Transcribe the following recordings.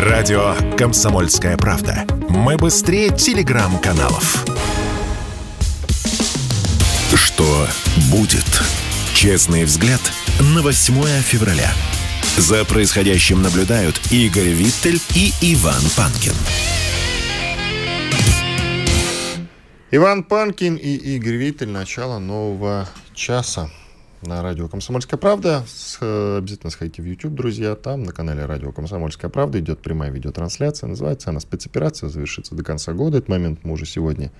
Радио «Комсомольская правда». Мы быстрее телеграм-каналов. Что будет? Честный взгляд на 8 февраля. За происходящим наблюдают Игорь Виттель и Иван Панкин. Иван Панкин и Игорь Виттель. Начало нового часа на радио «Комсомольская правда». С, обязательно сходите в YouTube, друзья. Там на канале радио «Комсомольская правда» идет прямая видеотрансляция. Называется она «Спецоперация». Завершится до конца года. Этот момент мы уже сегодня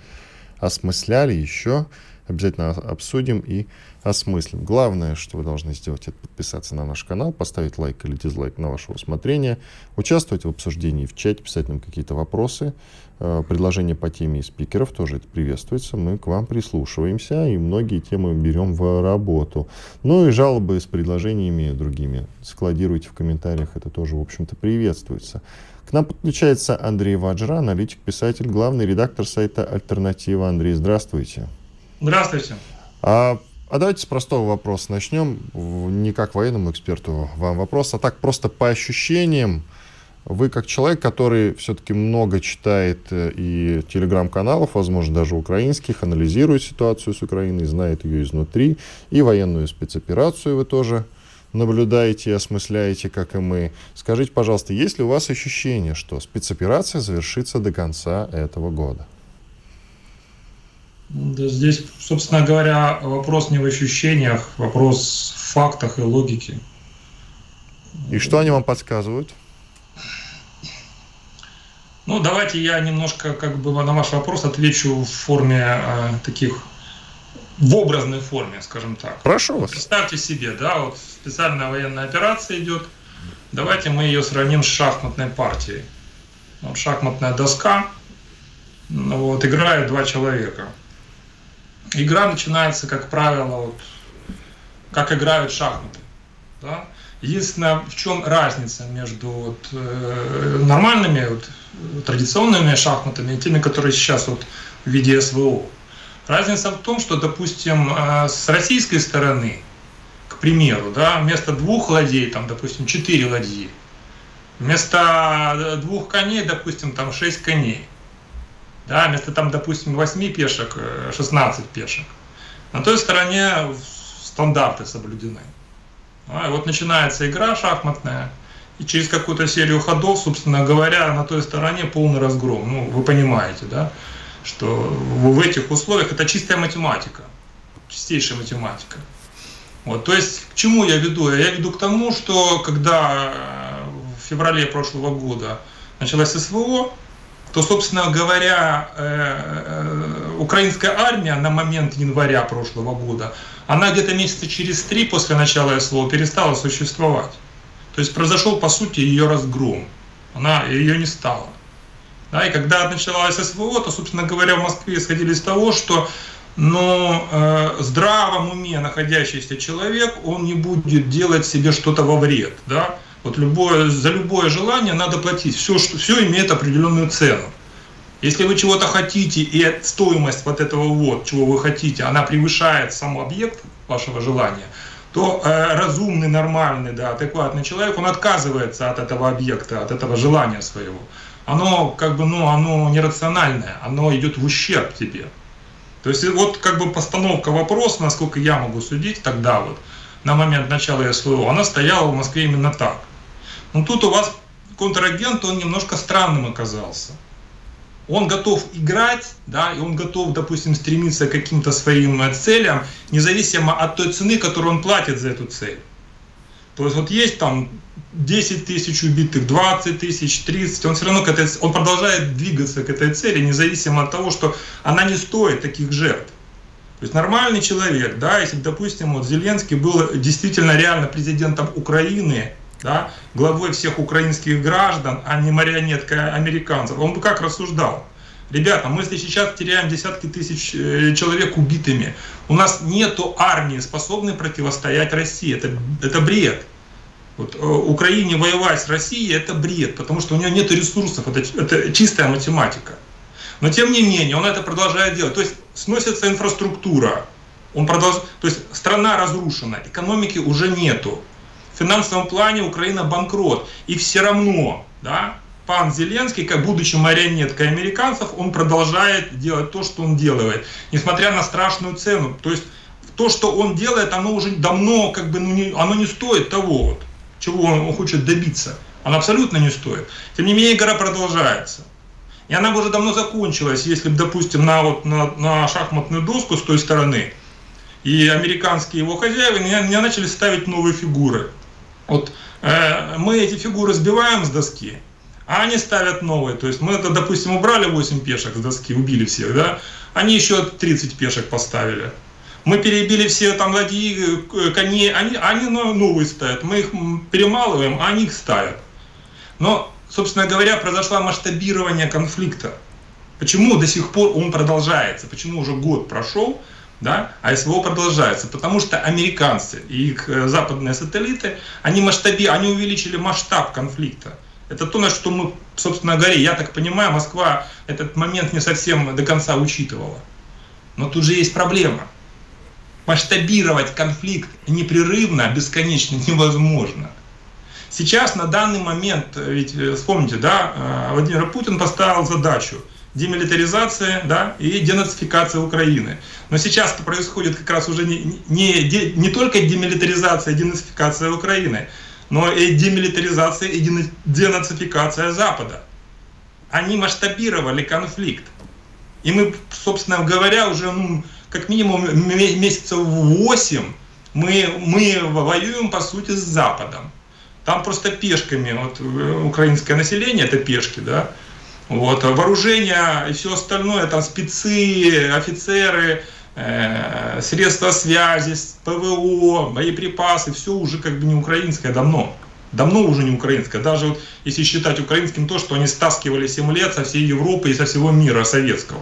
осмысляли еще. Обязательно обсудим и осмыслим. Главное, что вы должны сделать, это подписаться на наш канал, поставить лайк или дизлайк на ваше усмотрение, участвовать в обсуждении в чате, писать нам какие-то вопросы, э, предложения по теме и спикеров тоже это приветствуется. Мы к вам прислушиваемся и многие темы берем в работу. Ну и жалобы с предложениями другими складируйте в комментариях, это тоже, в общем-то, приветствуется. К нам подключается Андрей Ваджра, аналитик, писатель, главный редактор сайта «Альтернатива». Андрей, здравствуйте. Здравствуйте. А а давайте с простого вопроса начнем. Не как военному эксперту вам вопрос, а так просто по ощущениям. Вы как человек, который все-таки много читает э, и телеграм-каналов, возможно, даже украинских, анализирует ситуацию с Украиной, знает ее изнутри, и военную спецоперацию вы тоже наблюдаете и осмысляете, как и мы. Скажите, пожалуйста, есть ли у вас ощущение, что спецоперация завершится до конца этого года? Да, здесь, собственно говоря, вопрос не в ощущениях, вопрос в фактах и логике. И что они вам подсказывают? Ну, давайте я немножко как бы на ваш вопрос отвечу в форме э, таких, в образной форме, скажем так. Прошу вас. Представьте себе, да, вот специальная военная операция идет. Давайте мы ее сравним с шахматной партией. Вот шахматная доска, ну, вот, играют два человека – игра начинается, как правило, вот, как играют шахматы. Да? Единственное, в чем разница между вот, э, нормальными, вот, традиционными шахматами и теми, которые сейчас вот, в виде СВО. Разница в том, что, допустим, э, с российской стороны, к примеру, да, вместо двух ладей, там, допустим, четыре ладьи, вместо двух коней, допустим, там шесть коней – да, вместо там, допустим, 8 пешек, 16 э, пешек. На той стороне стандарты соблюдены. А, вот начинается игра шахматная, и через какую-то серию ходов, собственно говоря, на той стороне полный разгром. Ну, вы понимаете, да, что в этих условиях это чистая математика, чистейшая математика. Вот, то есть, к чему я веду? Я веду к тому, что когда э, в феврале прошлого года началась СВО, то, собственно говоря, э, э, украинская армия на момент января прошлого года, она где-то месяца через три после начала СВО перестала существовать. То есть произошел, по сути, ее разгром. Она, ее не стало. Да, и когда началась СВО, то, собственно говоря, в Москве исходили из того, что но э, здравом уме находящийся человек, он не будет делать себе что-то во вред. Да? Вот любое, за любое желание надо платить. Все, что, все имеет определенную цену. Если вы чего-то хотите, и стоимость вот этого вот, чего вы хотите, она превышает сам объект вашего желания, то э, разумный, нормальный, да, адекватный человек, он отказывается от этого объекта, от этого желания своего. Оно как бы, ну, оно нерациональное, оно идет в ущерб тебе. То есть вот как бы постановка вопроса, насколько я могу судить тогда вот, на момент начала СВО, она стояла в Москве именно так. Но тут у вас контрагент, он немножко странным оказался. Он готов играть, да, и он готов, допустим, стремиться к каким-то своим э, целям, независимо от той цены, которую он платит за эту цель. То есть вот есть там 10 тысяч убитых, 20 тысяч, 30, он все равно к этой, он продолжает двигаться к этой цели, независимо от того, что она не стоит таких жертв. То есть нормальный человек, да, если, допустим, вот Зеленский был действительно реально президентом Украины, да, главой всех украинских граждан, а не марионеткой американцев, он бы как рассуждал? Ребята, мы если сейчас теряем десятки тысяч э, человек убитыми, у нас нету армии, способной противостоять России. Это, это бред. Вот, э, Украине воевать с Россией это бред, потому что у нее нет ресурсов, это, это чистая математика. Но тем не менее, он это продолжает делать. То есть сносится инфраструктура, он продолж... то есть страна разрушена, экономики уже нету финансовом плане Украина банкрот. И все равно, да, пан Зеленский, как будучи марионеткой американцев, он продолжает делать то, что он делает, несмотря на страшную цену. То есть то, что он делает, оно уже давно, как бы, ну, не, оно не стоит того, вот, чего он хочет добиться. Оно абсолютно не стоит. Тем не менее, игра продолжается. И она бы уже давно закончилась, если бы, допустим, на, вот, на, на шахматную доску с той стороны и американские его хозяева не, не начали ставить новые фигуры. Вот э, мы эти фигуры сбиваем с доски, а они ставят новые. То есть мы, это, допустим, убрали 8 пешек с доски, убили всех, да? Они еще 30 пешек поставили. Мы перебили все там ладьи, э, коней, они, они новые ставят. Мы их перемалываем, а они их ставят. Но, собственно говоря, произошло масштабирование конфликта. Почему до сих пор он продолжается? Почему уже год прошел, да, а СВО продолжается? Потому что американцы и их э, западные сателлиты, они, масштаби, они увеличили масштаб конфликта. Это то, на что мы, собственно говоря, я так понимаю, Москва этот момент не совсем до конца учитывала. Но тут же есть проблема. Масштабировать конфликт непрерывно, бесконечно невозможно. Сейчас на данный момент, ведь э, вспомните, да, э, Владимир Путин поставил задачу демилитаризация да, и денацификация Украины. Но сейчас происходит как раз уже не, не, не только демилитаризация и денацификация Украины, но и демилитаризация и денацификация Запада. Они масштабировали конфликт. И мы, собственно говоря, уже ну, как минимум месяцев 8 мы, мы воюем, по сути, с Западом. Там просто пешками, вот э, украинское население это пешки, да, вот, а вооружение и все остальное, там спецы, офицеры, э, средства связи, ПВО, боеприпасы, все уже как бы не украинское давно. Давно уже не украинское. Даже вот, если считать украинским то, что они стаскивали 7 лет со всей Европы и со всего мира советского.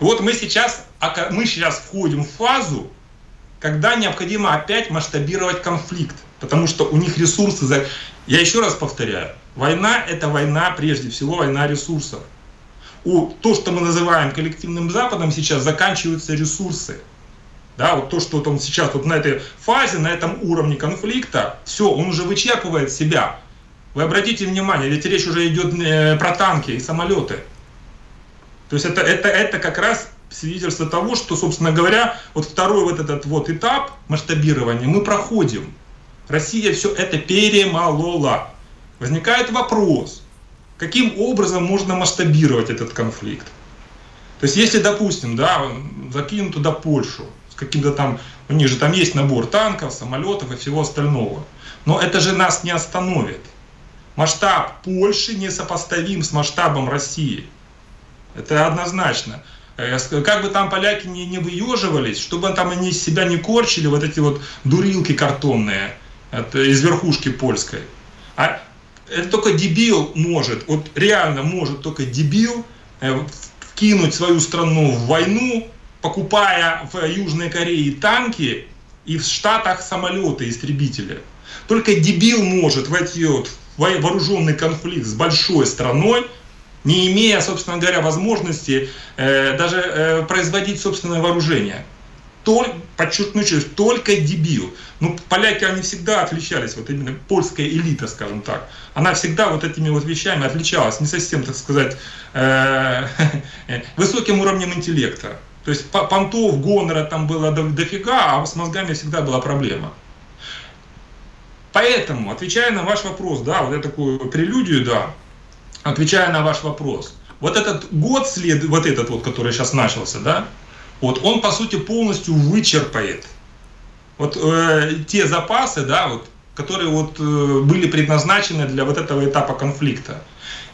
вот мы сейчас, мы сейчас входим в фазу, когда необходимо опять масштабировать конфликт, потому что у них ресурсы... Я еще раз повторяю, война – это война, прежде всего, война ресурсов. У то, что мы называем коллективным Западом, сейчас заканчиваются ресурсы. Да, вот то, что он сейчас вот на этой фазе, на этом уровне конфликта, все, он уже вычерпывает себя. Вы обратите внимание, ведь речь уже идет э, про танки и самолеты. То есть это, это, это как раз свидетельство того, что, собственно говоря, вот второй вот этот вот этап масштабирования мы проходим. Россия все это перемолола. Возникает вопрос, каким образом можно масштабировать этот конфликт? То есть, если, допустим, да, закинем туда Польшу, с каким-то там, у них же там есть набор танков, самолетов и всего остального. Но это же нас не остановит. Масштаб Польши не сопоставим с масштабом России. Это однозначно. Э, как бы там поляки не, не выеживались, чтобы там они себя не корчили вот эти вот дурилки картонные от, из верхушки польской. А это только дебил может, вот реально может только дебил э, вкинуть свою страну в войну, покупая в Южной Корее танки и в Штатах самолеты, истребители. Только дебил может войти вот вооруженный конфликт с большой страной, не имея, собственно говоря, возможности э, даже э, производить собственное вооружение. Только, подчеркну только дебил. Ну, поляки, они всегда отличались, вот именно польская элита, скажем так. Она всегда вот этими вот вещами отличалась, не совсем, так сказать, э, высоким уровнем интеллекта. То есть понтов, гонора там было дофига, а с мозгами всегда была проблема. Поэтому, отвечая на ваш вопрос, да, вот я такую прелюдию, да, отвечая на ваш вопрос, вот этот год след, вот этот вот, который сейчас начался, да, вот он по сути полностью вычерпает вот э, те запасы, да, вот, которые вот э, были предназначены для вот этого этапа конфликта.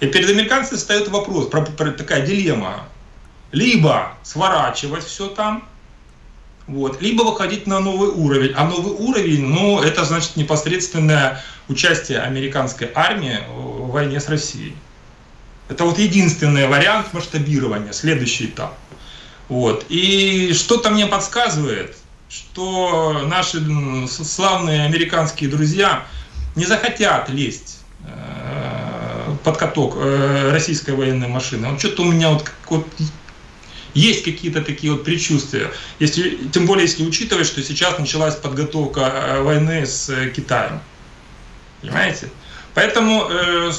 И перед американцами встает вопрос, про, про, такая дилемма, либо сворачивать все там, вот, либо выходить на новый уровень. А новый уровень, ну, это значит непосредственное участие американской армии в войне с Россией. Это вот единственный вариант масштабирования, следующий этап. Вот. И что-то мне подсказывает, что наши славные американские друзья не захотят лезть э, под каток э, российской военной машины. Вот что-то у меня вот, вот есть какие-то такие вот предчувствия. Если, тем более, если учитывать, что сейчас началась подготовка э, войны с Китаем. Понимаете? Поэтому э,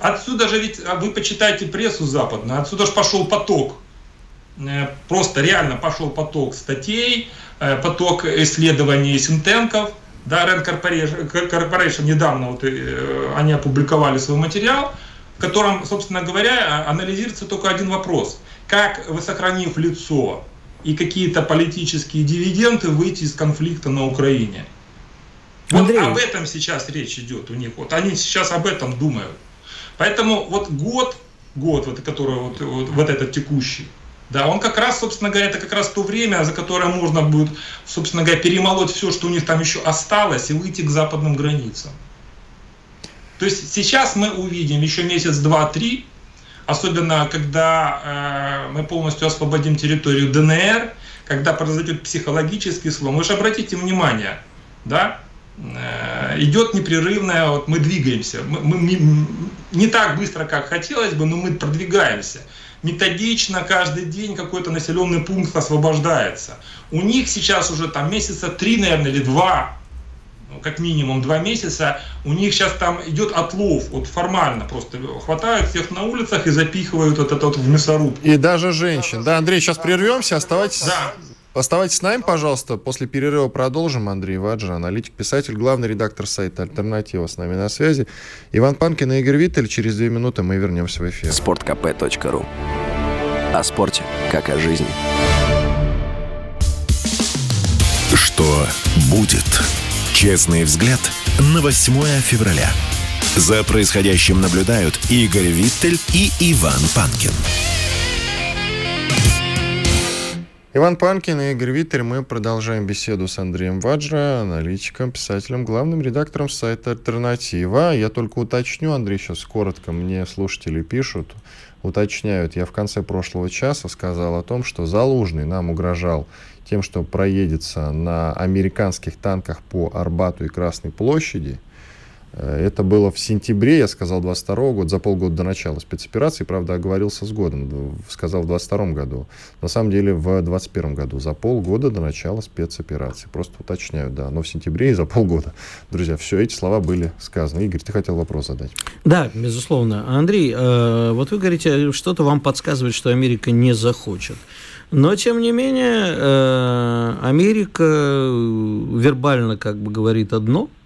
отсюда же ведь, а вы почитайте прессу западную, отсюда же пошел поток. Э, просто реально пошел поток статей, поток исследований синтенков. Да, Rand Corporation, Corporation недавно вот, они опубликовали свой материал, в котором, собственно говоря, анализируется только один вопрос. Как вы, сохранив лицо и какие-то политические дивиденды, выйти из конфликта на Украине? Андрей. Вот об этом сейчас речь идет у них. Вот они сейчас об этом думают. Поэтому вот год, год, вот, который вот, вот, вот этот текущий, да, он как раз, собственно говоря, это как раз то время, за которое можно будет, собственно говоря, перемолоть все, что у них там еще осталось, и выйти к западным границам. То есть сейчас мы увидим еще месяц, два, три, особенно когда э, мы полностью освободим территорию ДНР, когда произойдет психологический слом. Вы же обратите внимание, да, Э, идет непрерывная, вот мы двигаемся. Мы, мы, не так быстро, как хотелось бы, но мы продвигаемся. Методично каждый день какой-то населенный пункт освобождается. У них сейчас уже там месяца три, наверное, или два, ну, как минимум два месяца, у них сейчас там идет отлов, вот формально просто хватают всех на улицах и запихивают вот это вот в мясорубку. И даже женщин. Да, Андрей, сейчас прервемся, оставайтесь. Да. Оставайтесь с нами, пожалуйста. После перерыва продолжим. Андрей Ваджа, аналитик, писатель, главный редактор сайта «Альтернатива» с нами на связи. Иван Панкин и Игорь Виттель. Через две минуты мы вернемся в эфир. Спорткп.ру О спорте, как о жизни. Что будет? Честный взгляд на 8 февраля. За происходящим наблюдают Игорь Виттель и Иван Панкин. Иван Панкин и Игорь Виттель. Мы продолжаем беседу с Андреем Ваджра, аналитиком, писателем, главным редактором сайта «Альтернатива». Я только уточню, Андрей, сейчас коротко мне слушатели пишут, уточняют. Я в конце прошлого часа сказал о том, что Залужный нам угрожал тем, что проедется на американских танках по Арбату и Красной площади – это было в сентябре, я сказал, 22 года, за полгода до начала спецоперации, правда, оговорился с годом, сказал в 22 году. На самом деле в 21 году, за полгода до начала спецоперации. Просто уточняю, да, но в сентябре и за полгода. Друзья, все эти слова были сказаны. Игорь, ты хотел вопрос задать? Да, безусловно. Андрей, э, вот вы говорите, что-то вам подсказывает, что Америка не захочет. Но, тем не менее, э, Америка вербально как бы говорит одно –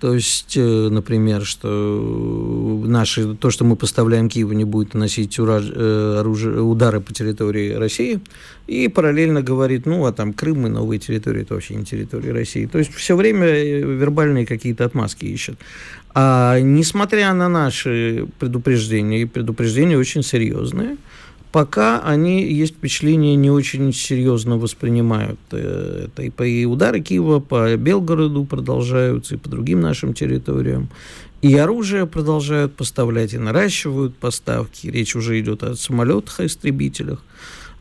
то есть, э, например, что наши, то, что мы поставляем Киеву, не будет наносить ура, э, оружие, удары по территории России, и параллельно говорит, ну, а там Крым и новые территории, это вообще не территория России. То есть, все время э, вербальные какие-то отмазки ищут. А несмотря на наши предупреждения, и предупреждения очень серьезные, пока они, есть впечатление, не очень серьезно воспринимают э, это. И, по, и удары Киева по Белгороду продолжаются, и по другим нашим территориям. И оружие продолжают поставлять, и наращивают поставки. Речь уже идет о самолетах, о истребителях.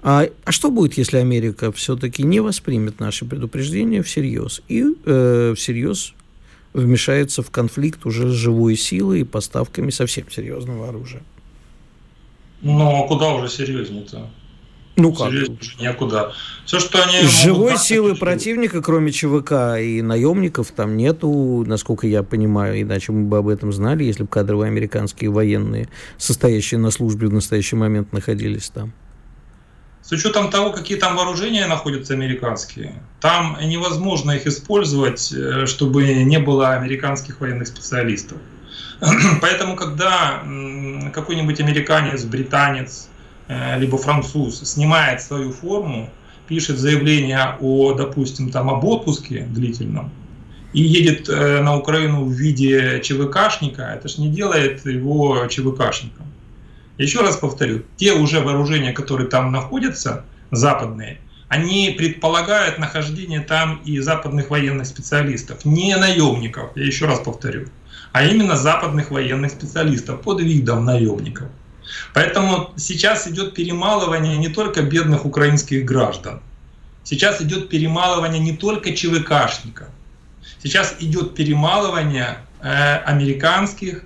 А, а что будет, если Америка все-таки не воспримет наши предупреждения всерьез и э, всерьез вмешается в конфликт уже с живой силой и поставками совсем серьезного оружия? Ну, куда уже серьезнее-то? Ну как? Серьезнее некуда. Все, что они Живой могут, силы это... противника, кроме ЧВК и наемников, там нету, насколько я понимаю, иначе мы бы об этом знали, если бы кадровые американские военные, состоящие на службе в настоящий момент, находились там. С учетом того, какие там вооружения находятся американские, там невозможно их использовать, э, чтобы не было американских военных специалистов. Поэтому, когда какой-нибудь американец, британец, э, либо француз снимает свою форму, пишет заявление о, допустим, там, об отпуске длительном, и едет э, на Украину в виде ЧВКшника, это же не делает его ЧВКшником. Еще раз повторю, те уже вооружения, которые там находятся, западные, они предполагают нахождение там и западных военных специалистов, не наемников, я еще раз повторю а именно западных военных специалистов под видом наемников. Поэтому сейчас идет перемалывание не только бедных украинских граждан, сейчас идет перемалывание не только ЧВКшников, сейчас идет перемалывание э, американских,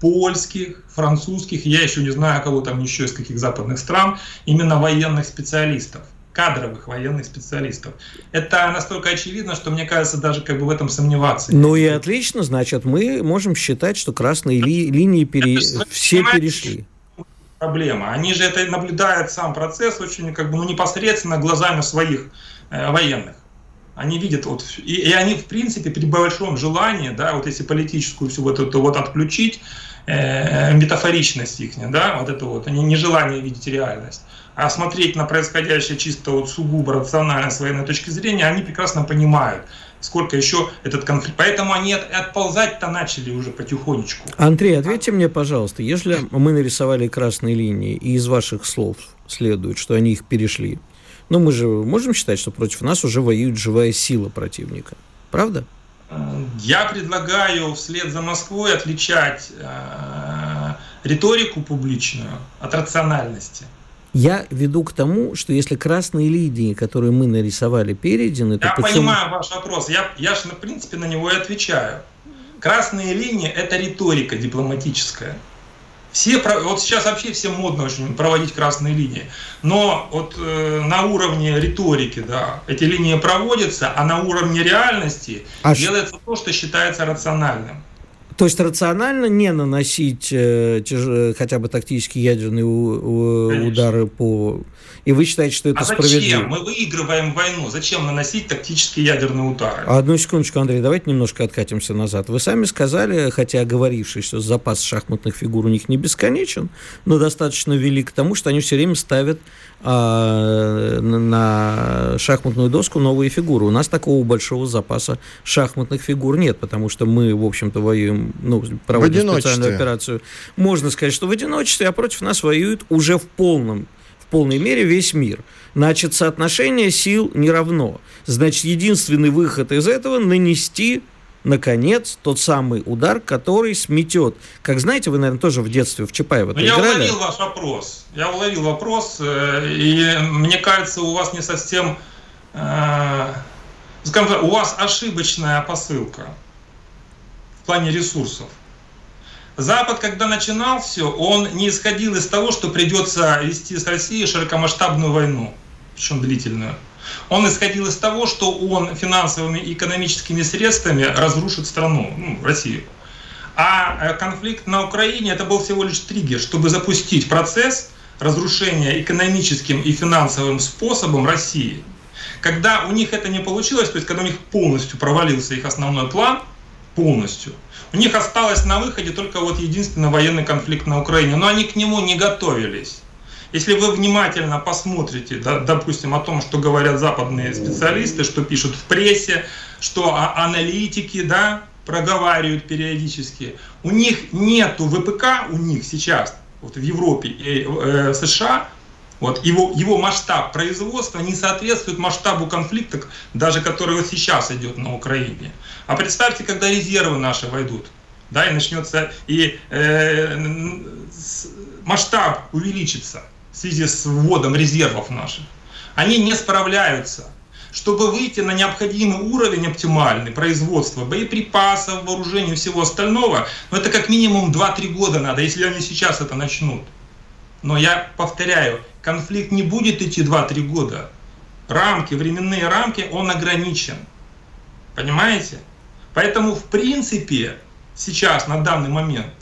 польских, французских, я еще не знаю, кого там еще из каких западных стран, именно военных специалистов кадровых военных специалистов. Это настолько очевидно, что мне кажется, даже как бы в этом сомневаться. Ну и отлично, значит, мы можем считать, что красные ли, линии пере... все перешли. Проблема. Они же это наблюдают сам процесс очень как бы ну, непосредственно глазами своих э, военных. Они видят вот и, и они в принципе при большом желании, да, вот если политическую всю вот эту вот отключить, э, метафоричность их, да, вот это вот, они нежелание видеть реальность а смотреть на происходящее чисто вот сугубо рационально с военной точки зрения, они прекрасно понимают, сколько еще этот конфликт. Поэтому они от, отползать-то начали уже потихонечку. Андрей, ответьте мне, пожалуйста, если мы нарисовали красные линии, и из ваших слов следует, что они их перешли, ну мы же можем считать, что против нас уже воюет живая сила противника, правда? Я предлагаю вслед за Москвой отличать э, риторику публичную от рациональности. Я веду к тому, что если красные линии, которые мы нарисовали, перейдены, то Я почему... понимаю ваш вопрос. Я, я же, в принципе, на него и отвечаю. Красные линии – это риторика дипломатическая. Все, вот сейчас вообще всем модно очень проводить красные линии. Но вот э, на уровне риторики, да, эти линии проводятся, а на уровне реальности а делается то, что считается рациональным. То есть рационально не наносить э, тяж... хотя бы тактические ядерные у... удары по... И вы считаете, что это а справедливо? зачем? Мы выигрываем войну. Зачем наносить тактические ядерные удары? Одну секундочку, Андрей, давайте немножко откатимся назад. Вы сами сказали, хотя говоривший, что запас шахматных фигур у них не бесконечен, но достаточно велик к тому, что они все время ставят а, на шахматную доску новые фигуры. У нас такого большого запаса шахматных фигур нет, потому что мы, в общем-то, воюем, ну, проводим специальную операцию. Можно сказать, что в одиночестве, а против нас воюет уже в полном в полной мере весь мир. Значит, соотношение сил не равно. Значит, единственный выход из этого – нанести наконец, тот самый удар, который сметет. Как знаете, вы, наверное, тоже в детстве в Чапаева ну, Я уловил ваш вопрос. Я уловил вопрос, э, и мне кажется, у вас не совсем... Э, скажем так, у вас ошибочная посылка в плане ресурсов. Запад, когда начинал все, он не исходил из того, что придется вести с Россией широкомасштабную войну, причем длительную. Он исходил из того, что он финансовыми и экономическими средствами разрушит страну, ну, Россию. А э, конфликт на Украине это был всего лишь триггер, чтобы запустить процесс разрушения экономическим и финансовым способом России. Когда у них это не получилось, то есть когда у них полностью провалился их основной план, полностью, у них осталось на выходе только вот единственный военный конфликт на Украине, но они к нему не готовились. Если вы внимательно посмотрите, допустим, о том, что говорят западные специалисты, что пишут в прессе, что аналитики, да, проговаривают периодически, у них нету ВПК, у них сейчас, вот в Европе и э, США, вот его, его масштаб производства не соответствует масштабу конфликта, даже который вот сейчас идет на Украине. А представьте, когда резервы наши войдут, да, и начнется, и э, масштаб увеличится в связи с вводом резервов наших, они не справляются. Чтобы выйти на необходимый уровень оптимальный производства боеприпасов, вооружений и всего остального, ну это как минимум 2-3 года надо, если они сейчас это начнут. Но я повторяю, конфликт не будет идти 2-3 года. Рамки, временные рамки, он ограничен. Понимаете? Поэтому, в принципе, сейчас, на данный момент,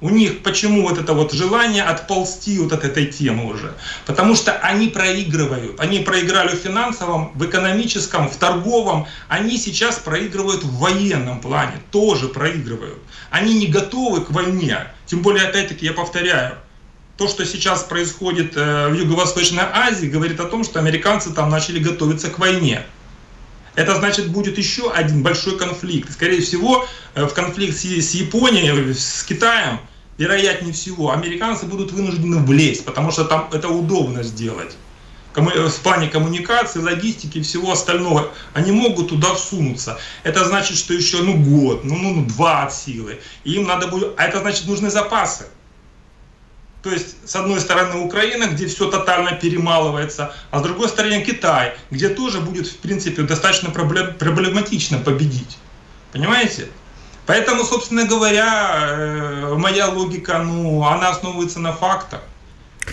у них почему вот это вот желание отползти вот от этой темы уже? Потому что они проигрывают. Они проиграли в финансовом, в экономическом, в торговом. Они сейчас проигрывают в военном плане. Тоже проигрывают. Они не готовы к войне. Тем более, опять-таки, я повторяю, то, что сейчас происходит э, в Юго-Восточной Азии, говорит о том, что американцы там начали готовиться к войне. Это значит, будет еще один большой конфликт. Скорее всего, э, в конфликт с Японией, с Китаем вероятнее всего, американцы будут вынуждены влезть, потому что там это удобно сделать. В плане коммуникации, логистики и всего остального, они могут туда всунуться. Это значит, что еще ну, год, ну, ну, два от силы. И им надо будет, а это значит, нужны запасы. То есть, с одной стороны, Украина, где все тотально перемалывается, а с другой стороны, Китай, где тоже будет, в принципе, достаточно проблематично победить. Понимаете? Поэтому, собственно говоря, э, моя логика, ну, она основывается на фактах.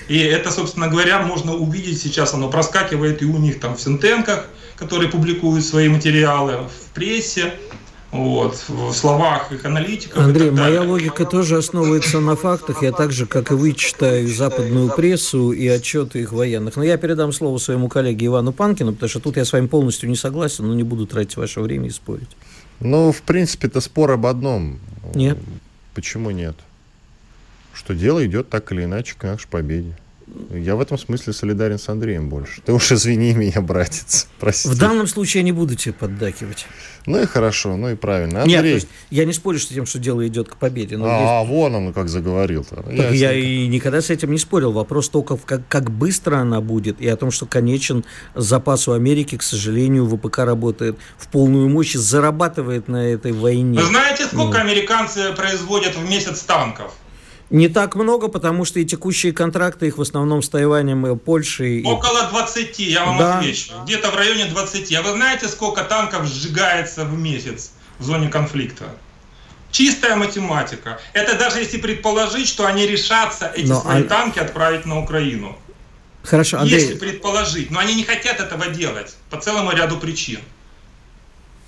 И это, собственно говоря, можно увидеть сейчас, оно проскакивает и у них там в синтенках, которые публикуют свои материалы, в прессе, вот, в словах их аналитиков. Андрей, моя логика тоже основывается на фактах. Я так же, как и вы, читаю западную прессу и отчеты их военных. Но я передам слово своему коллеге Ивану Панкину, потому что тут я с вами полностью не согласен, но не буду тратить ваше время и спорить. Ну, в принципе, это спор об одном. Нет. Почему нет? Что дело идет так или иначе к нашей победе. Я в этом смысле солидарен с Андреем больше. Ты уж извини меня, братец. Прости. В данном случае я не буду тебе поддакивать. Ну и хорошо, ну и правильно. Андрей... Нет, то есть я не спорю с тем, что дело идет к победе. Но а, есть... вон он как заговорил-то. Так я и никогда с этим не спорил. Вопрос только, как, как быстро она будет, и о том, что конечен запас у Америки, к сожалению, ВПК работает в полную мощь, зарабатывает на этой войне. Вы знаете, сколько ну. американцы производят в месяц танков? Не так много, потому что и текущие контракты их в основном с Тайванем и Польшей. Около 20, я вам да. отвечу. Где-то в районе 20. А вы знаете, сколько танков сжигается в месяц в зоне конфликта? Чистая математика. Это даже если предположить, что они решатся эти Но, свои а... танки отправить на Украину. Хорошо, Андрей... Если предположить. Но они не хотят этого делать по целому ряду причин.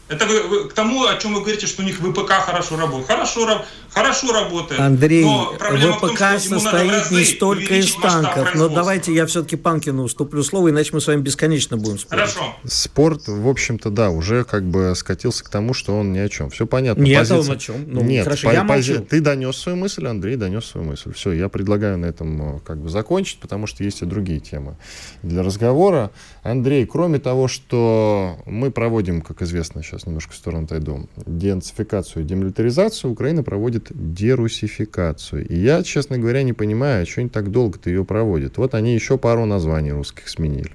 Это вы, вы, к тому, о чем вы говорите, что у них ВПК хорошо работает. Хорошо, хорошо работает. Андрей, ВПК том, состоит не столько из танков. Но давайте я все-таки Панкину уступлю слово, иначе мы с вами бесконечно будем спорить. Хорошо. Спорт, в общем-то, да, уже как бы скатился к тому, что он ни о чем. Все понятно. Нет, Позиция... он о чем. Ну, Нет, хорошо, по- я пози... ты донес свою мысль, Андрей донес свою мысль. Все, я предлагаю на этом э, как бы закончить, потому что есть и другие темы для разговора. Андрей, кроме того, что мы проводим, как известно, сейчас немножко в сторону отойду, денацификацию и демилитаризацию, Украина проводит дерусификацию. И я, честно говоря, не понимаю, что они так долго-то ее проводят. Вот они еще пару названий русских сменили.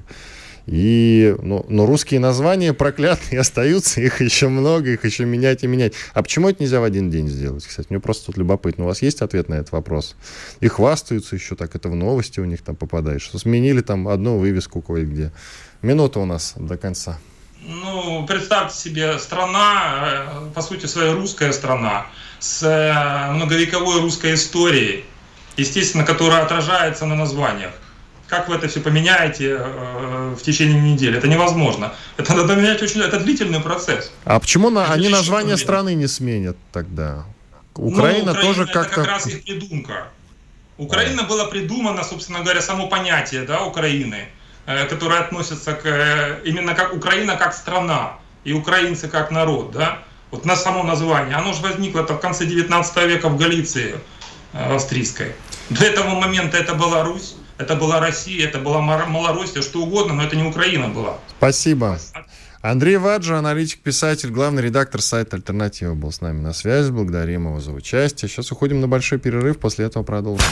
И, но, но русские названия проклятые остаются, их еще много, их еще менять и менять. А почему это нельзя в один день сделать? Кстати, мне просто тут любопытно. У вас есть ответ на этот вопрос? И хвастаются еще так, это в новости у них там попадает, что сменили там одну вывеску кое-где. Минута у нас до конца. Ну, представьте себе, страна, э, по сути, своя русская страна, с э, многовековой русской историей, естественно, которая отражается на названиях. Как вы это все поменяете э, в течение недели? Это невозможно. Это надо менять очень... Это длительный процесс. А почему на, они название страны не сменят тогда? Украина, ну, Украина тоже как-то... Это как раз их придумка. Украина была придумана, собственно говоря, само понятие да, Украины, э, которое относится к, э, именно как Украина как страна и украинцы как народ. Да? Вот на само название. Оно же возникло -то в конце 19 века в Галиции э, австрийской. До этого момента это была Русь это была Россия, это была Малороссия, что угодно, но это не Украина была. Спасибо. Андрей Ваджа, аналитик, писатель, главный редактор сайта «Альтернатива» был с нами на связи. Благодарим его за участие. Сейчас уходим на большой перерыв, после этого продолжим.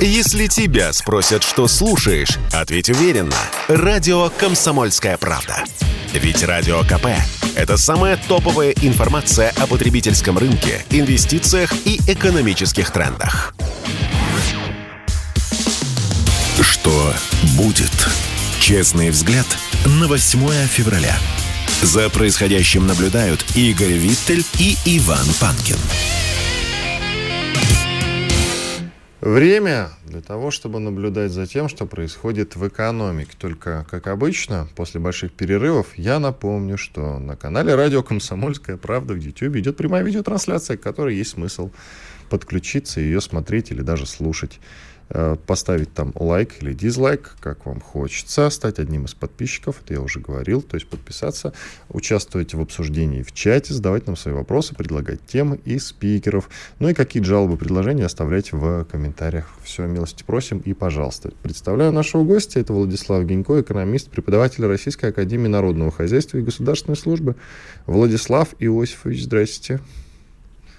Если тебя спросят, что слушаешь, ответь уверенно. Радио «Комсомольская правда». Ведь Радио КП – это самая топовая информация о потребительском рынке, инвестициях и экономических трендах. Что будет? Честный взгляд на 8 февраля. За происходящим наблюдают Игорь Виттель и Иван Панкин. Время для того, чтобы наблюдать за тем, что происходит в экономике. Только, как обычно, после больших перерывов, я напомню, что на канале радио «Комсомольская правда» в YouTube идет прямая видеотрансляция, к которой есть смысл подключиться, ее смотреть или даже слушать. Э, поставить там лайк или дизлайк, как вам хочется, стать одним из подписчиков, это я уже говорил, то есть подписаться, участвовать в обсуждении в чате, задавать нам свои вопросы, предлагать темы и спикеров, ну и какие жалобы, предложения оставлять в комментариях. Все, милости просим и пожалуйста. Представляю нашего гостя, это Владислав Генько, экономист, преподаватель Российской Академии Народного Хозяйства и Государственной Службы. Владислав Иосифович, здрасте.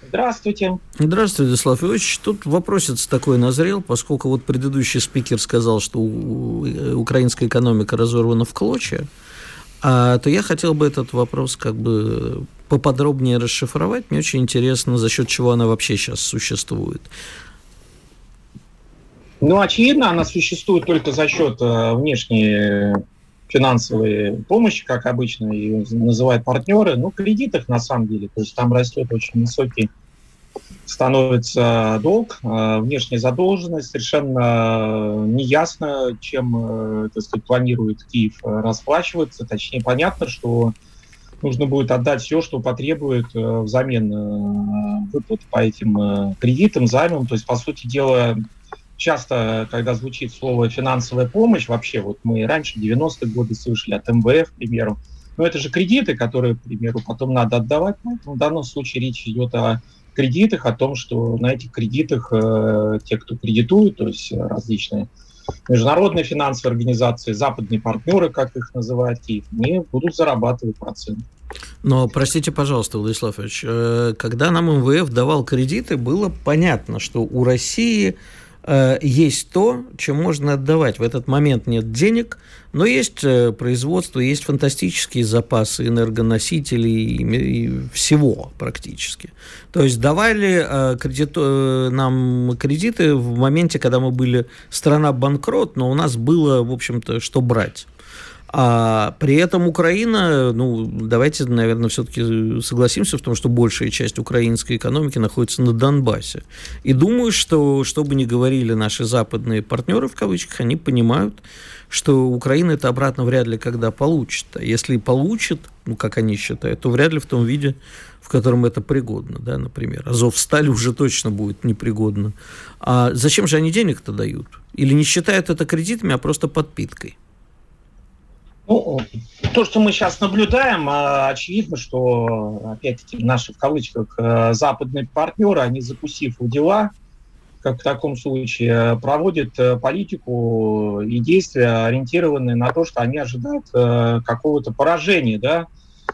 Здравствуйте. Здравствуйте, Владислав Ильич. Тут вопросец такой назрел, поскольку вот предыдущий спикер сказал, что украинская экономика разорвана в клочья, а, то я хотел бы этот вопрос как бы поподробнее расшифровать. Мне очень интересно, за счет чего она вообще сейчас существует. Ну, очевидно, она существует только за счет э, внешней финансовой помощи, как обычно ее называют партнеры, ну, кредитах на самом деле. То есть там растет очень высокий становится долг, внешняя задолженность, совершенно неясно, чем, так сказать, планирует Киев расплачиваться. Точнее, понятно, что нужно будет отдать все, что потребует взамен выплат по этим кредитам, займам. То есть, по сути дела, часто, когда звучит слово «финансовая помощь», вообще, вот мы раньше, 90-е годы, слышали от МВФ, к примеру, но это же кредиты, которые, к примеру, потом надо отдавать. Поэтому в данном случае речь идет о кредитах, о том, что на этих кредитах э, те, кто кредитует, то есть различные международные финансовые организации, западные партнеры, как их называют Киев, они будут зарабатывать проценты. Но, простите, пожалуйста, Владислав Ильич, э, когда нам МВФ давал кредиты, было понятно, что у России Э, есть то, чем можно отдавать. В этот момент нет денег, но есть э, производство, есть фантастические запасы энергоносителей и всего практически. То есть давали э, кредит, нам кредиты в моменте, когда мы были страна банкрот, но у нас было, в общем-то, что брать. А при этом Украина, ну, давайте, наверное, все-таки согласимся в том, что большая часть украинской экономики находится на Донбассе. И думаю, что, что бы ни говорили наши западные партнеры, в кавычках, они понимают, что Украина это обратно вряд ли когда получит. А если получит, ну, как они считают, то вряд ли в том виде, в котором это пригодно, да, например. Азов стали уже точно будет непригодно. А зачем же они денег-то дают? Или не считают это кредитами, а просто подпиткой? Ну, то, что мы сейчас наблюдаем, а, очевидно, что, опять-таки, наши, в кавычках, э, западные партнеры, они, закусив у дела, как в таком случае, проводят э, политику и действия, ориентированные на то, что они ожидают э, какого-то поражения, да,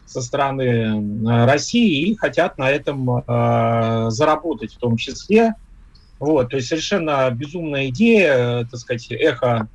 со стороны России и хотят на этом заработать в том числе. Вот, то есть совершенно безумная идея, так сказать, эхо Э,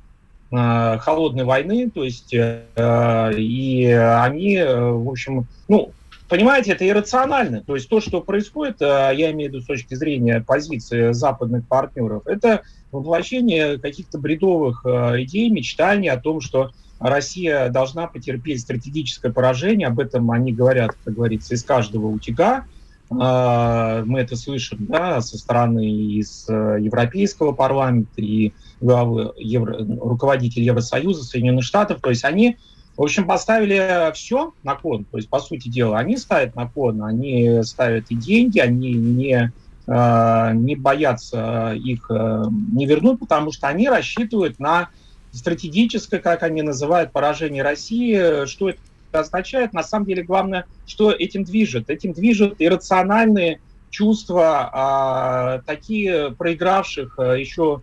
холодной войны, то есть э, и они, э, в общем, ну, понимаете, это иррационально. То есть то, что происходит, я имею в виду с точки зрения позиции западных партнеров, это воплощение каких-то бредовых идей, мечтаний о том, что Россия должна потерпеть стратегическое поражение. Об этом они говорят, как говорится, из каждого утюга. Мы это слышим да, со стороны из Европейского парламента и главы Евро, руководитель Евросоюза, Соединенных Штатов. То есть они, в общем, поставили все на кон. То есть, по сути дела, они ставят на кон, они ставят и деньги, они не, э, не боятся их э, не вернуть, потому что они рассчитывают на стратегическое, как они называют, поражение России. Что это означает? На самом деле, главное, что этим движет. Этим движет иррациональные чувства а, такие проигравших а, еще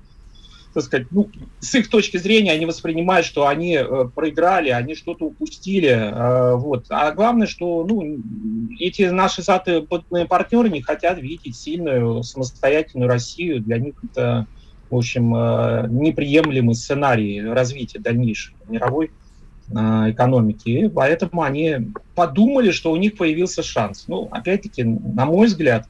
так сказать, ну, с их точки зрения они воспринимают, что они э, проиграли, они что-то упустили, э, вот. А главное, что, ну, эти наши западные партнеры не хотят видеть сильную самостоятельную Россию. Для них это, в общем, э, неприемлемый сценарий развития дальнейшего мировой экономики. Поэтому они подумали, что у них появился шанс. Ну, опять-таки, на мой взгляд,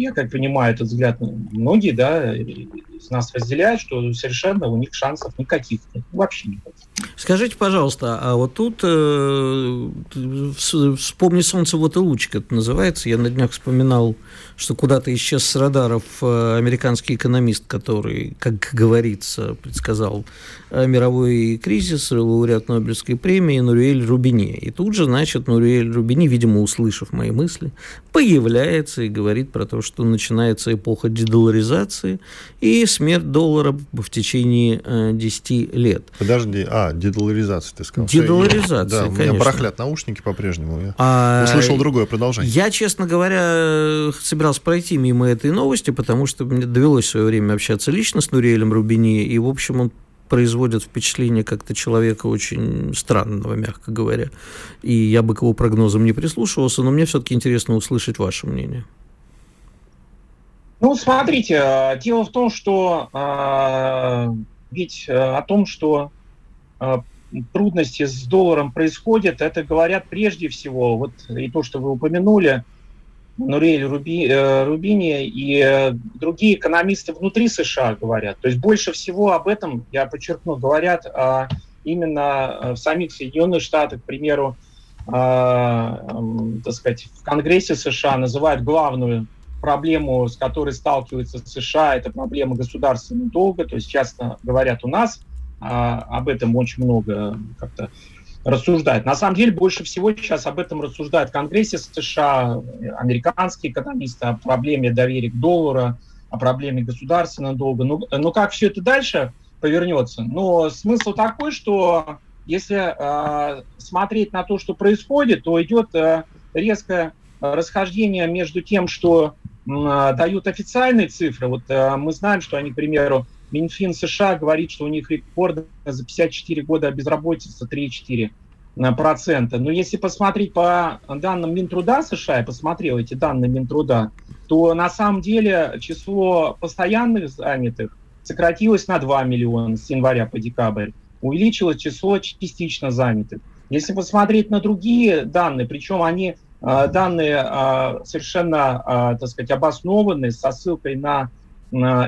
я как понимаю этот взгляд, многие, да, из нас разделяют, что совершенно у них шансов никаких вообще никаких. Скажите, пожалуйста, а вот тут э, вспомни солнце вот и лучик это называется. Я на днях вспоминал, что куда-то исчез с радаров э, американский экономист, который, как говорится, предсказал э, мировой кризис, лауреат Нобелевской премии Нуриэль Рубини. И тут же, значит, Нуриэль Рубини, видимо, услышав мои мысли, появляется и говорит про то, что начинается эпоха дедоларизации и смерть доллара в течение э, 10 лет. Подожди, а, дедоларизация, ты сказал. Дедоларизация, Да, конечно. у меня барахлят наушники по-прежнему. Я а, услышал другое продолжение. Я, честно говоря, собирался пройти мимо этой новости, потому что мне довелось в свое время общаться лично с Нуриэлем Рубини, и, в общем, он производит впечатление как-то человека очень странного, мягко говоря. И я бы к его прогнозам не прислушивался, но мне все-таки интересно услышать ваше мнение. Ну, смотрите, э, дело в том, что э, ведь э, о том, что э, трудности с долларом происходят, это говорят прежде всего, вот и то, что вы упомянули, Нуриэль Руби, э, Рубини и э, другие экономисты внутри США говорят. То есть больше всего об этом, я подчеркну, говорят а, именно в самих Соединенных Штатах, к примеру, а, так сказать, в Конгрессе США называют главную проблему, с которой сталкивается США, это проблема государственного долга. То есть, часто говорят у нас а, об этом очень много как-то рассуждают. На самом деле, больше всего сейчас об этом рассуждают в Конгрессе США, американские экономисты, о проблеме доверия к доллару, о проблеме государственного долга. Ну, ну как все это дальше повернется? Но смысл такой, что если э, смотреть на то, что происходит, то идет э, резкое расхождение между тем, что дают официальные цифры. Вот э, мы знаем, что они, к примеру, Минфин США говорит, что у них рекорд за 54 года безработица 3,4 процента. Но если посмотреть по данным Минтруда США, я посмотрел эти данные Минтруда, то на самом деле число постоянных занятых сократилось на 2 миллиона с января по декабрь. Увеличилось число частично занятых. Если посмотреть на другие данные, причем они э, данные э, совершенно, э, так сказать, обоснованные, со ссылкой на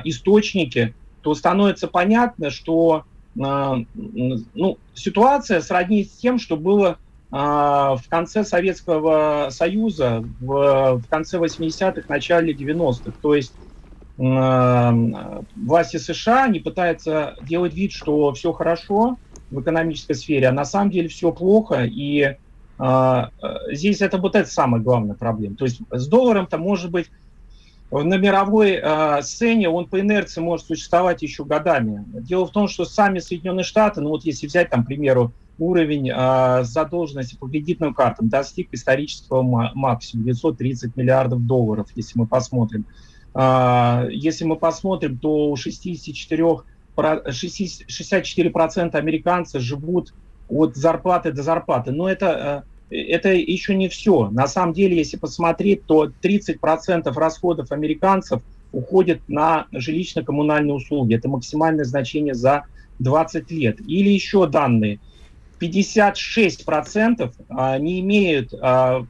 источники, то становится понятно, что ну, ситуация сродни с тем, что было в конце Советского Союза, в, конце 80-х, начале 90-х. То есть власти США не пытаются делать вид, что все хорошо в экономической сфере, а на самом деле все плохо, и здесь это вот это самая главная проблема. То есть с долларом-то может быть на мировой э, сцене он по инерции может существовать еще годами. Дело в том, что сами Соединенные Штаты, ну вот если взять, там, к примеру, уровень э, задолженности по кредитным картам достиг исторического максимума 930 миллиардов долларов, если мы посмотрим. Э, если мы посмотрим, то у 64 64% американцев живут от зарплаты до зарплаты. Но это э, это еще не все. На самом деле, если посмотреть, то 30% расходов американцев уходят на жилищно-коммунальные услуги. Это максимальное значение за 20 лет. Или еще данные. 56% а, не имеют а,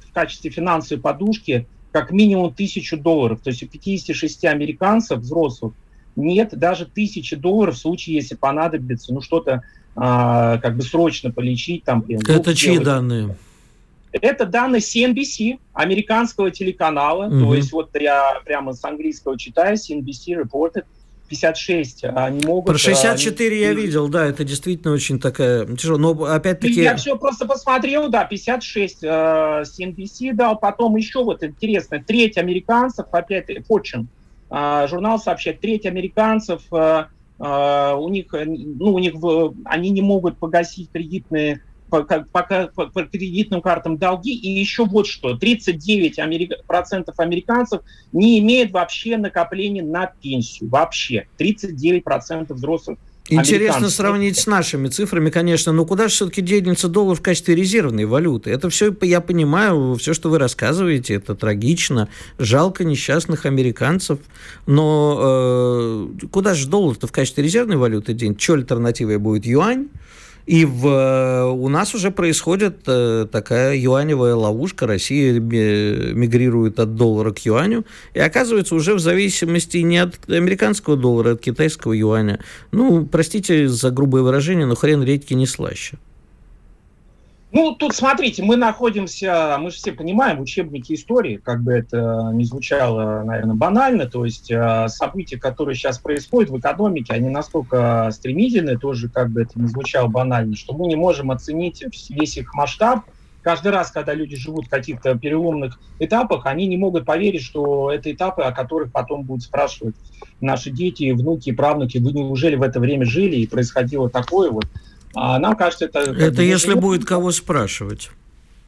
в качестве финансовой подушки как минимум 1000 долларов. То есть у 56 американцев взрослых нет даже тысячи долларов в случае, если понадобится ну что-то а, как бы срочно полечить. Там, блин, Это чьи делать. данные? Это данные CNBC, американского телеканала. Угу. То есть вот я прямо с английского читаю, CNBC reported, 56 они могут... Про 64 они... я видел, да, это действительно очень такая тяжелая, но опять-таки... Я все просто посмотрел, да, 56 э, CNBC дал, потом еще вот интересно, треть американцев, опять Fortune, э, журнал сообщает, треть американцев э, а, у них, ну, у них они не могут погасить кредитные по, по, по, по кредитным картам долги. И еще вот что, 39% америка, процентов американцев не имеют вообще накоплений на пенсию. Вообще. 39% взрослых Интересно сравнить с нашими цифрами, конечно, но куда же все-таки денется доллар в качестве резервной валюты? Это все, я понимаю, все, что вы рассказываете, это трагично, жалко несчастных американцев, но э, куда же доллар-то в качестве резервной валюты денет? Что альтернативой будет? Юань? И в, у нас уже происходит э, такая юаневая ловушка. Россия мигрирует от доллара к юаню. И оказывается, уже в зависимости не от американского доллара, а от китайского юаня. Ну, простите за грубое выражение, но хрен редьки не слаще. Ну, тут смотрите, мы находимся, мы же все понимаем, в учебнике истории, как бы это не звучало, наверное, банально, то есть э, события, которые сейчас происходят в экономике, они настолько стремительны, тоже как бы это не звучало банально, что мы не можем оценить весь их масштаб. Каждый раз, когда люди живут в каких-то переломных этапах, они не могут поверить, что это этапы, о которых потом будут спрашивать наши дети, внуки, правнуки, вы неужели в это время жили и происходило такое вот. А нам кажется, это... Это если будет кого спрашивать.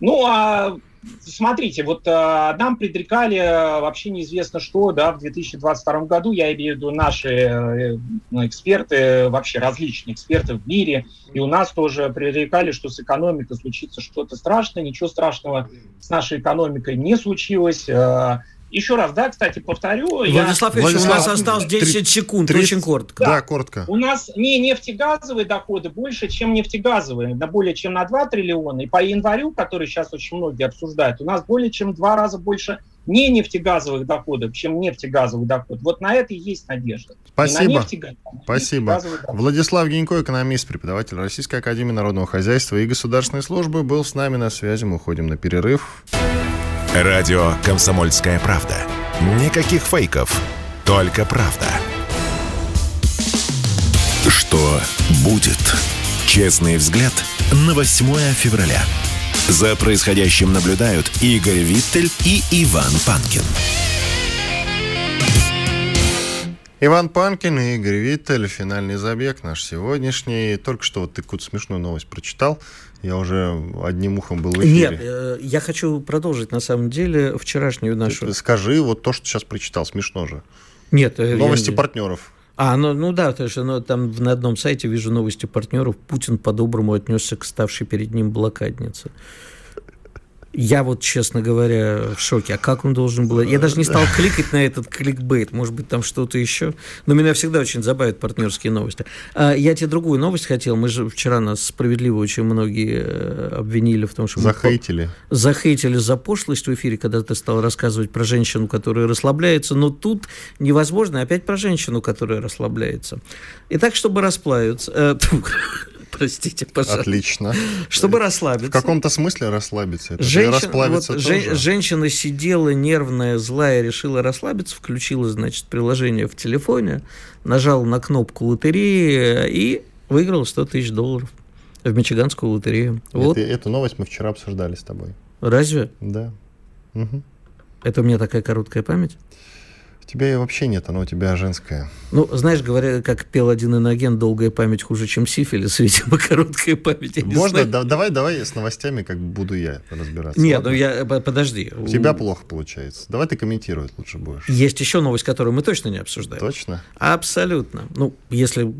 Ну, а смотрите, вот а, нам предрекали а, вообще неизвестно что, да, в 2022 году, я имею в виду наши э, эксперты, вообще различные эксперты в мире, и у нас тоже предрекали, что с экономикой случится что-то страшное, ничего страшного с нашей экономикой не случилось, а, еще раз, да, кстати, повторю. Владислав я... Ильич, у нас осталось 10 3, секунд, 30, очень коротко. Да, да, коротко. У нас не нефтегазовые доходы больше, чем нефтегазовые, да более чем на 2 триллиона. И по январю, который сейчас очень многие обсуждают, у нас более чем в два раза больше не нефтегазовых доходов, чем нефтегазовый доход. Вот на это и есть надежда. Спасибо. Нефтегаз, Спасибо. Владислав Генько, экономист, преподаватель Российской Академии Народного Хозяйства и Государственной Службы, был с нами на связи. Мы уходим на перерыв. Радио «Комсомольская правда». Никаких фейков, только правда. Что будет? Честный взгляд на 8 февраля. За происходящим наблюдают Игорь Виттель и Иван Панкин. Иван Панкин и Игорь Виттель. Финальный забег наш сегодняшний. Только что вот ты какую-то смешную новость прочитал. Я уже одним ухом был в эфире. Нет, э, я хочу продолжить на самом деле вчерашнюю нашу... Ты скажи вот то, что сейчас прочитал. Смешно же. Нет. э, Новости я- партнеров. А, ну, ну да, то есть ну, там на одном сайте вижу новости партнеров. Путин по-доброму отнесся к ставшей перед ним блокаднице. Я вот, честно говоря, в шоке. А как он должен был... Я даже не стал кликать на этот кликбейт. Может быть, там что-то еще. Но меня всегда очень забавят партнерские новости. А, я тебе другую новость хотел. Мы же вчера нас справедливо очень многие э, обвинили в том, что... мы Захейтили. захейтили за пошлость в эфире, когда ты стал рассказывать про женщину, которая расслабляется, но тут невозможно, опять про женщину, которая расслабляется. И так, чтобы расплавиться, э, простите, пожалуйста, Отлично. чтобы В расслабиться. каком-то смысле расслабиться. Это же расплавиться вот жен- женщина сидела нервная, злая, решила расслабиться, включила, значит, приложение в телефоне, нажала на кнопку лотереи и выиграла 100 тысяч долларов в Мичиганскую лотерею. Вот, Это- эту новость мы вчера обсуждали с тобой. разве? Да. Мгм. Это у меня такая короткая память? У тебя ее вообще нет, она у тебя женская. Ну, знаешь, говоря, как пел один иноген, долгая память хуже, чем сифилис, видимо, короткая память. я Можно, да- давай, давай с новостями, как буду я разбираться. Нет, ладно? ну я, по- подожди. У тебя плохо получается. Давай ты комментировать лучше будешь. Есть еще новость, которую мы точно не обсуждаем. Точно? Абсолютно. Ну, если,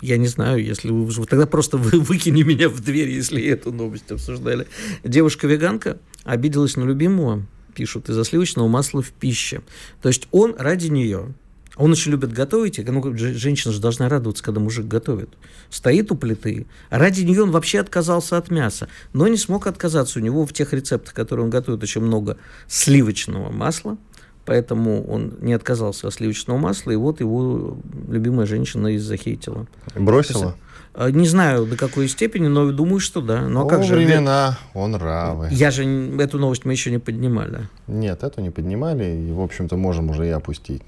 я не знаю, если вы, тогда просто вы выкини меня в дверь, если эту новость обсуждали. Девушка-веганка обиделась на любимого, пишут, из-за сливочного масла в пище. То есть он ради нее, он очень любит готовить, и, ну, женщина же должна радоваться, когда мужик готовит. Стоит у плиты. А ради нее он вообще отказался от мяса, но не смог отказаться. У него в тех рецептах, которые он готовит, очень много сливочного масла, поэтому он не отказался от сливочного масла, и вот его любимая женщина из захейтила. Бросила? А, Не знаю, до какой степени, но думаю, что да. Ну, а О, как же? времена, он равы. Я же эту новость мы еще не поднимали. Нет, эту не поднимали, и, в общем-то, можем уже и опустить.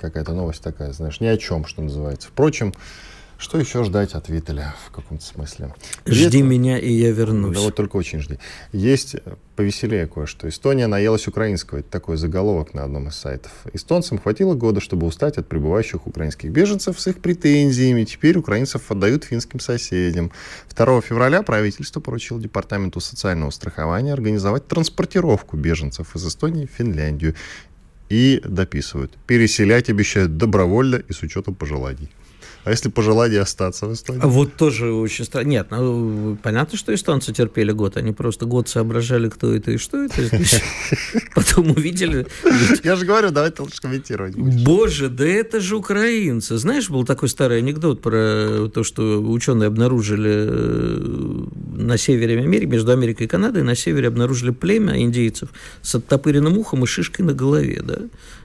Какая-то новость такая, знаешь, ни о чем, что называется. Впрочем, что еще ждать от Виттеля в каком-то смысле? Жди Есть- меня, и я вернусь. Да вот только очень жди. Есть э, повеселее кое-что. Эстония наелась украинского. Это такой заголовок на одном из сайтов. Эстонцам хватило года, чтобы устать от прибывающих украинских беженцев с их претензиями. Теперь украинцев отдают финским соседям. 2 февраля правительство поручило Департаменту социального страхования организовать транспортировку беженцев из Эстонии в Финляндию. И дописывают. Переселять обещают добровольно и с учетом пожеланий. А если пожелание остаться в Эстонии? А Вот тоже очень странно. Нет, ну, понятно, что эстонцы терпели год. Они просто год соображали, кто это и что это. Потом увидели. Я же говорю, давай ты лучше комментировать. Боже, да это же украинцы. Знаешь, был такой старый анекдот про то, что ученые обнаружили э, на севере Америки, между Америкой и Канадой, на севере обнаружили племя индейцев с оттопыренным ухом и шишкой на голове, да?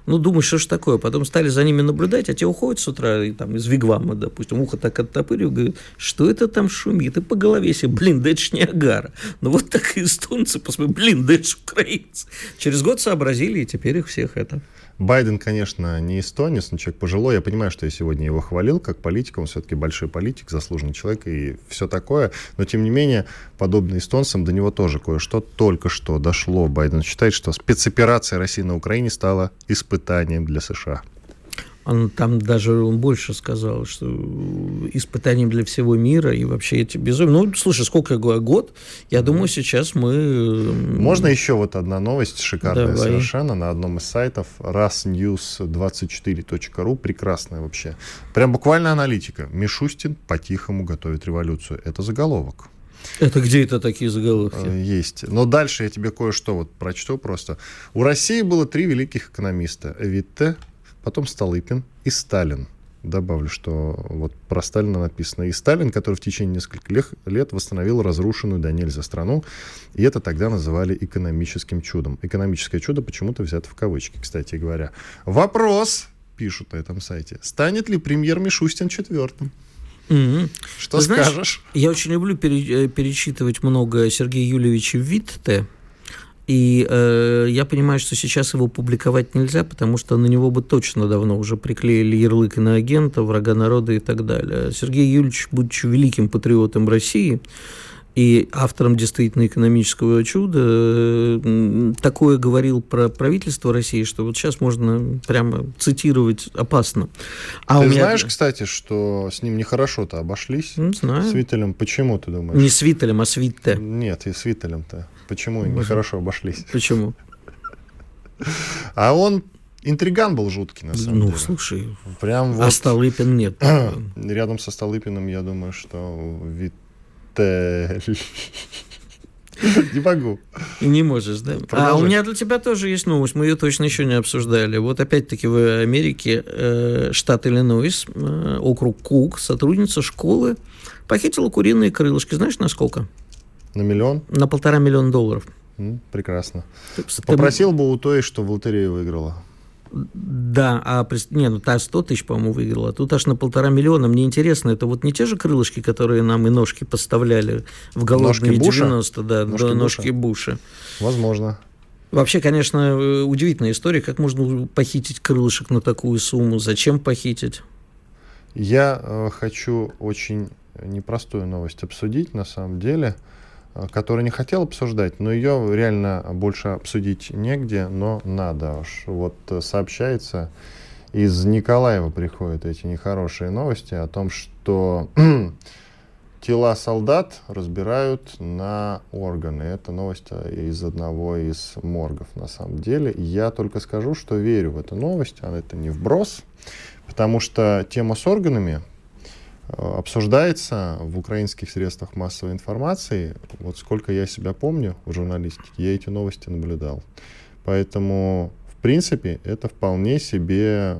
Ну, думаешь, что ж такое? Потом стали за ними наблюдать, а те уходят с утра и, там, из вигвама, допустим, ухо так оттопырил, говорит, что это там шумит? И по голове себе, блин, да это ж Ниагара. Ну, вот так и эстонцы, посмотри, блин, да это ж украинцы. Через год сообразили, и теперь их всех это... Байден, конечно, не эстонец, но человек пожилой. Я понимаю, что я сегодня его хвалил как политика. Он все-таки большой политик, заслуженный человек и все такое. Но, тем не менее, подобно эстонцам, до него тоже кое-что только что дошло. Байден считает, что спецоперация России на Украине стала испытанием для США. Он там даже он больше сказал, что испытанием для всего мира и вообще эти безумие. Ну, слушай, сколько го- год? Я думаю, сейчас мы... Можно еще вот одна новость, шикарная Давай. совершенно, на одном из сайтов, rasnews24.ru, прекрасная вообще. Прям буквально аналитика. Мишустин по-тихому готовит революцию. Это заголовок. Это где это такие заголовки? Э, Есть. Но дальше я тебе кое-что вот прочту просто. У России было три великих экономиста. Витте, потом Столыпин и Сталин. Добавлю, что вот про Сталина написано. И Сталин, который в течение нескольких лет восстановил разрушенную до нельзя страну. И это тогда называли экономическим чудом. Экономическое чудо почему-то взято в кавычки, кстати говоря. Вопрос, пишут на этом сайте. Станет ли премьер Мишустин четвертым? Мгм. Что Ты знаешь, скажешь? Я очень люблю пере- э, перечитывать много Сергея Юльевича Витте. И э, я понимаю, что сейчас его публиковать нельзя, потому что на него бы точно давно уже приклеили ярлык иноагента, врага народа и так далее. Сергей Юрьевич, будучи великим патриотом России, и автором действительно экономического чуда, такое говорил про правительство России, что вот сейчас можно прямо цитировать опасно. А ты меня... знаешь, кстати, что с ним нехорошо-то обошлись? Не знаю. С Виттелем. Почему, ты думаешь? Не с Виттелем, а с Витте. Нет, и с Виттелем-то. Почему нехорошо обошлись? Почему? А он интриган был жуткий, на самом ну, деле. Ну, слушай, Прям а вот... а Столыпин нет. Рядом со Столыпиным, я думаю, что Вит Тель. Не могу. Не можешь, да? А у меня для тебя тоже есть новость. Мы ее точно еще не обсуждали. Вот опять-таки в Америке э, штат Иллинойс, э, округ Кук, сотрудница школы похитила куриные крылышки. Знаешь, на сколько? На миллион? На полтора миллиона долларов. прекрасно. Ты, Попросил ты... бы у той, что в лотерею выиграла. Да, а не, ну та 100 тысяч, по-моему, выиграла. Тут аж на полтора миллиона. Мне интересно, это вот не те же крылышки, которые нам и ножки поставляли в голодные ножки 90 да, ножки, да, ножки Буша. Буша. Возможно. Вообще, конечно, э, удивительная история, как можно похитить крылышек на такую сумму, зачем похитить? Я э, хочу очень непростую новость обсудить, на самом деле. Э, который не хотел обсуждать, но ее реально больше обсудить негде, но надо уж. Вот э, сообщается, из Николаева приходят эти нехорошие новости о том, что тела солдат разбирают на органы. Это новость э, из одного из моргов на самом деле. Я только скажу, что верю в эту новость, а это не вброс, потому что тема с органами Э, обсуждается в украинских средствах массовой информации. Вот сколько я себя помню в журналистике, я эти новости наблюдал. Поэтому, в принципе, это вполне себе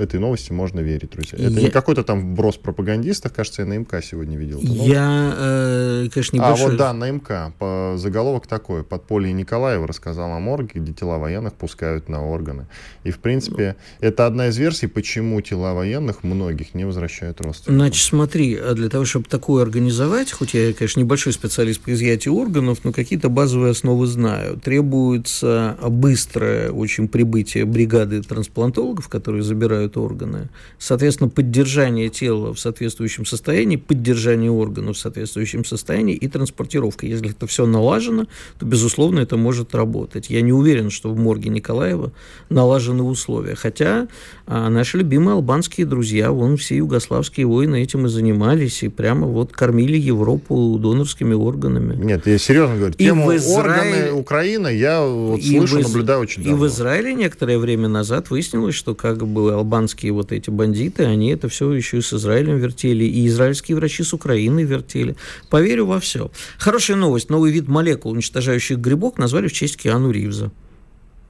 этой новости можно верить, друзья. Это я... не какой-то там вброс пропагандистов, кажется, я на МК сегодня видел. Я, э, конечно, не А вот да, на МК. По, заголовок такой. Подполье Николаева рассказал о морге, где тела военных пускают на органы. И, в принципе, ну. это одна из версий, почему тела военных многих не возвращают родственникам. Значит, смотри, а для того, чтобы такое организовать, хоть я, конечно, небольшой специалист по изъятию органов, но какие-то базовые основы знаю. Требуется быстрое очень прибытие бригады трансплантологов, которые забирают забирают органы. Соответственно, поддержание тела в соответствующем состоянии, поддержание органов в соответствующем состоянии и транспортировка. Если это все налажено, то, безусловно, это может работать. Я не уверен, что в морге Николаева налажены условия. Хотя а, наши любимые албанские друзья, вон все югославские войны этим и занимались, и прямо вот кормили Европу донорскими органами. Нет, я серьезно говорю, тему Израиле... органы Украины я вот слышу, и в... наблюдаю очень давно. И в Израиле некоторое время назад выяснилось, что как бы албанские албанские вот эти бандиты, они это все еще и с Израилем вертели, и израильские врачи с Украиной вертели. Поверю во все. Хорошая новость. Новый вид молекул, уничтожающих грибок, назвали в честь Киану Ривза.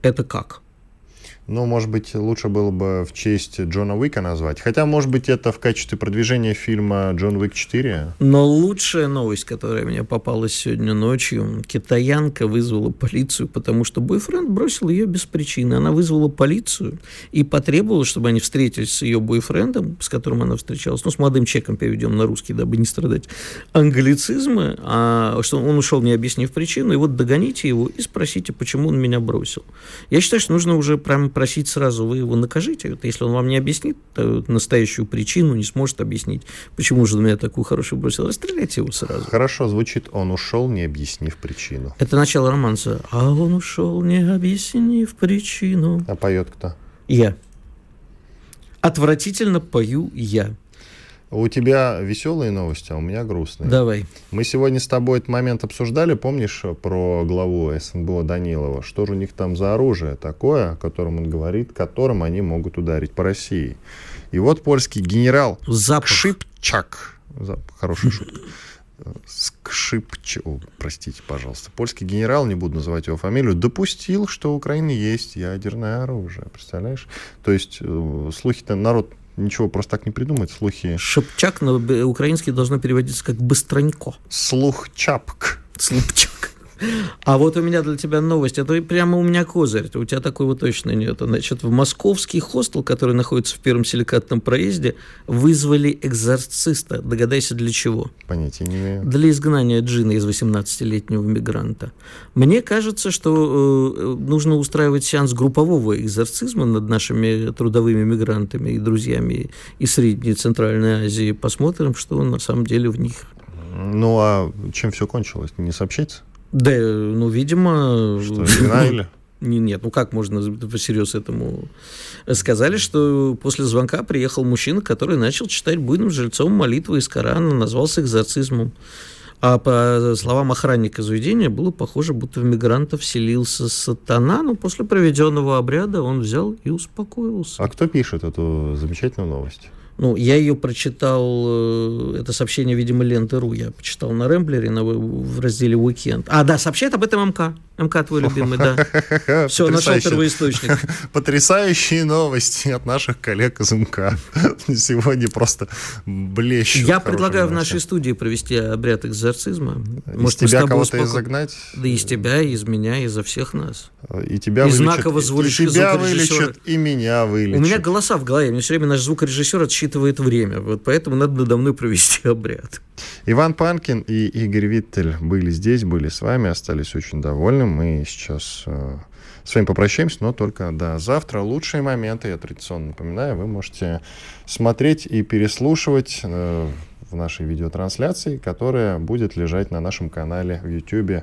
Это как? Ну, может быть, лучше было бы в честь Джона Уика назвать. Хотя, может быть, это в качестве продвижения фильма «Джон Уик 4». Но лучшая новость, которая мне попалась сегодня ночью, китаянка вызвала полицию, потому что бойфренд бросил ее без причины. Она вызвала полицию и потребовала, чтобы они встретились с ее бойфрендом, с которым она встречалась, ну, с молодым чеком переведем на русский, дабы не страдать англицизмы, а что он ушел, не объяснив причину, и вот догоните его и спросите, почему он меня бросил. Я считаю, что нужно уже прям просить сразу, вы его накажите. Вот если он вам не объяснит настоящую причину, не сможет объяснить, почему же он меня такую хорошую бросил, расстреляйте его сразу. Хорошо звучит, он ушел, не объяснив причину. Это начало романса. А он ушел, не объяснив причину. А поет кто? Я. Отвратительно пою я. У тебя веселые новости, а у меня грустные. Давай. Мы сегодня с тобой этот момент обсуждали, помнишь, про главу СНБО Данилова? Что же у них там за оружие такое, о котором он говорит, которым они могут ударить по России? И вот польский генерал Запах. Шипчак, хорошая шутка, Скшипч... О, простите, пожалуйста. Польский генерал, не буду называть его фамилию, допустил, что у Украины есть ядерное оружие. Представляешь? То есть э, слухи-то народ ничего просто так не придумать, слухи. Шепчак на украинский должно переводиться как быстронько. Слух чапк. А вот у меня для тебя новость. Это прямо у меня козырь. У тебя такого точно нет. Значит, в московский хостел, который находится в первом силикатном проезде, вызвали экзорциста. Догадайся, для чего? Понятия не имею. Для изгнания джина из 18-летнего мигранта. Мне кажется, что э, нужно устраивать сеанс группового экзорцизма над нашими трудовыми мигрантами и друзьями из Средней и Центральной Азии. Посмотрим, что на самом деле в них. Ну, а чем все кончилось? Не сообщается? Да, ну, видимо... Что, изгнали? Нет, ну как можно всерьез этому... Сказали, что после звонка приехал мужчина, который начал читать буйным жильцом молитвы из Корана, назвался экзорцизмом. А по словам охранника заведения, было похоже, будто в мигрантов селился сатана, но после проведенного обряда он взял и успокоился. А кто пишет эту замечательную новость? Ну, я ее прочитал, э, это сообщение, видимо, ленты.ру, я почитал на Рэмблере на, в разделе «Уикенд». А, да, сообщает об этом МК. МК твой любимый, да. Все, нашел первоисточник. Потрясающие новости от наших коллег из МК. Сегодня просто блещут. Я предлагаю в нашей студии провести обряд экзорцизма. Из тебя кого-то изогнать? Да из тебя, из меня, из-за всех нас. И тебя вылечат. И тебя вылечат, и меня вылечат. У меня голоса в голове. Мне все время наш звукорежиссер отсчитывает время. Вот поэтому надо надо мной провести обряд. Иван Панкин и Игорь Виттель были здесь, были с вами, остались очень довольны. Мы сейчас э, с вами попрощаемся, но только до завтра. Лучшие моменты, я традиционно напоминаю, вы можете смотреть и переслушивать э, в нашей видеотрансляции, которая будет лежать на нашем канале в YouTube.